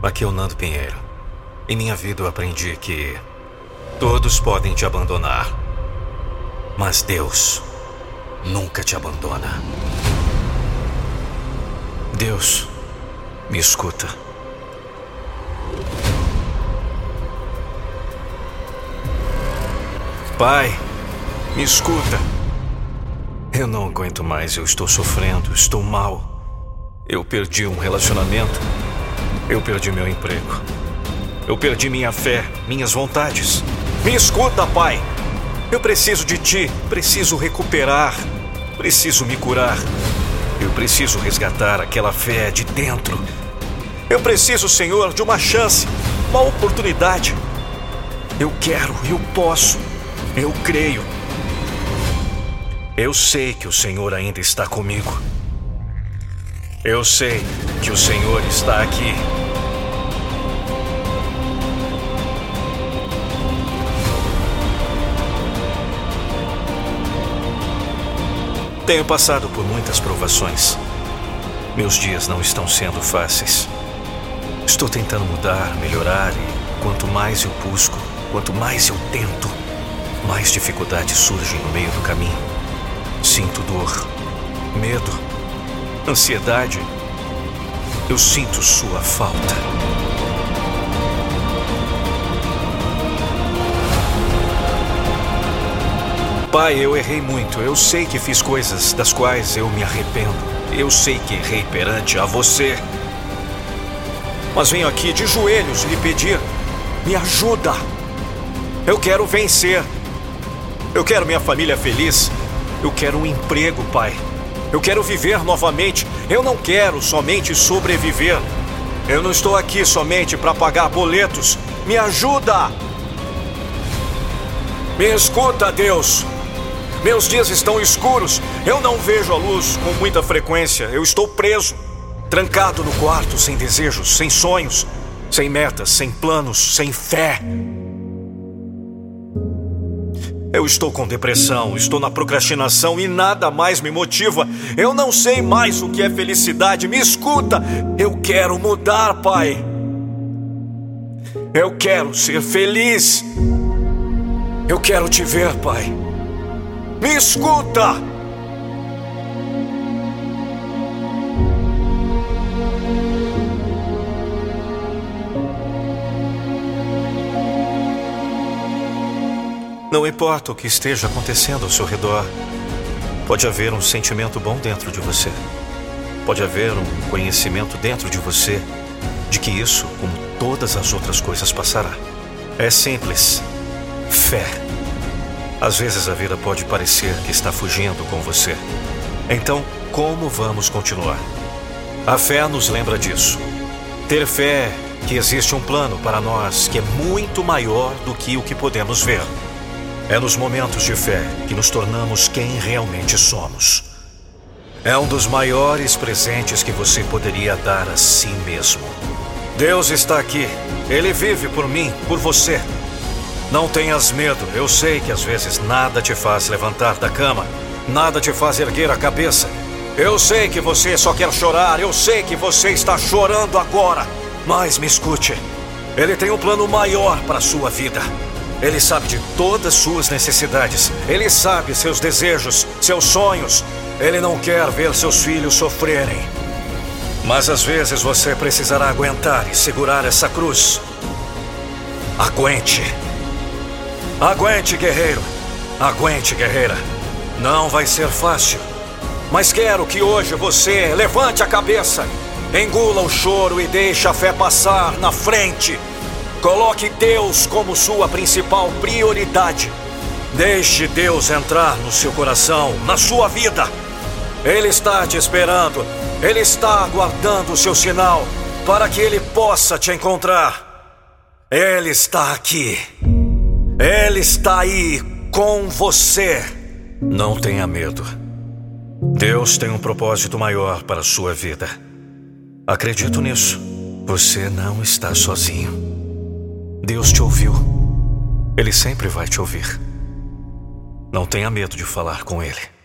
Aqui é o Nando Pinheiro. Em minha vida eu aprendi que todos podem te abandonar, mas Deus nunca te abandona. Deus, me escuta. Pai, me escuta. Eu não aguento mais, eu estou sofrendo, estou mal. Eu perdi um relacionamento. Eu perdi meu emprego. Eu perdi minha fé, minhas vontades. Me escuta, pai. Eu preciso de ti, preciso recuperar, preciso me curar. Eu preciso resgatar aquela fé de dentro. Eu preciso, Senhor, de uma chance, uma oportunidade. Eu quero, eu posso, eu creio. Eu sei que o Senhor ainda está comigo. Eu sei que o Senhor está aqui. Tenho passado por muitas provações. Meus dias não estão sendo fáceis. Estou tentando mudar, melhorar e quanto mais eu busco, quanto mais eu tento, mais dificuldades surgem no meio do caminho. Sinto dor, medo, ansiedade. Eu sinto sua falta. Pai, eu errei muito. Eu sei que fiz coisas das quais eu me arrependo. Eu sei que errei perante a você. Mas venho aqui de joelhos lhe pedir: me ajuda. Eu quero vencer. Eu quero minha família feliz. Eu quero um emprego, Pai. Eu quero viver novamente. Eu não quero somente sobreviver. Eu não estou aqui somente para pagar boletos. Me ajuda! Me escuta, Deus. Meus dias estão escuros. Eu não vejo a luz com muita frequência. Eu estou preso, trancado no quarto, sem desejos, sem sonhos, sem metas, sem planos, sem fé. Eu estou com depressão, estou na procrastinação e nada mais me motiva. Eu não sei mais o que é felicidade. Me escuta, eu quero mudar, Pai. Eu quero ser feliz. Eu quero te ver, Pai. Me escuta! Não importa o que esteja acontecendo ao seu redor, pode haver um sentimento bom dentro de você. Pode haver um conhecimento dentro de você de que isso, como todas as outras coisas, passará. É simples. Fé. Às vezes a vida pode parecer que está fugindo com você. Então, como vamos continuar? A fé nos lembra disso. Ter fé que existe um plano para nós que é muito maior do que o que podemos ver. É nos momentos de fé que nos tornamos quem realmente somos. É um dos maiores presentes que você poderia dar a si mesmo. Deus está aqui. Ele vive por mim, por você. Não tenhas medo. Eu sei que às vezes nada te faz levantar da cama, nada te faz erguer a cabeça. Eu sei que você só quer chorar, eu sei que você está chorando agora. Mas me escute. Ele tem um plano maior para a sua vida. Ele sabe de todas suas necessidades. Ele sabe seus desejos, seus sonhos. Ele não quer ver seus filhos sofrerem. Mas às vezes você precisará aguentar e segurar essa cruz. Aguente. Aguente, guerreiro. Aguente, guerreira. Não vai ser fácil. Mas quero que hoje você levante a cabeça, engula o choro e deixe a fé passar na frente. Coloque Deus como sua principal prioridade. Deixe Deus entrar no seu coração, na sua vida. Ele está te esperando. Ele está aguardando o seu sinal para que ele possa te encontrar. Ele está aqui. Ele está aí com você. Não tenha medo. Deus tem um propósito maior para a sua vida. Acredito nisso. Você não está sozinho. Deus te ouviu. Ele sempre vai te ouvir. Não tenha medo de falar com Ele.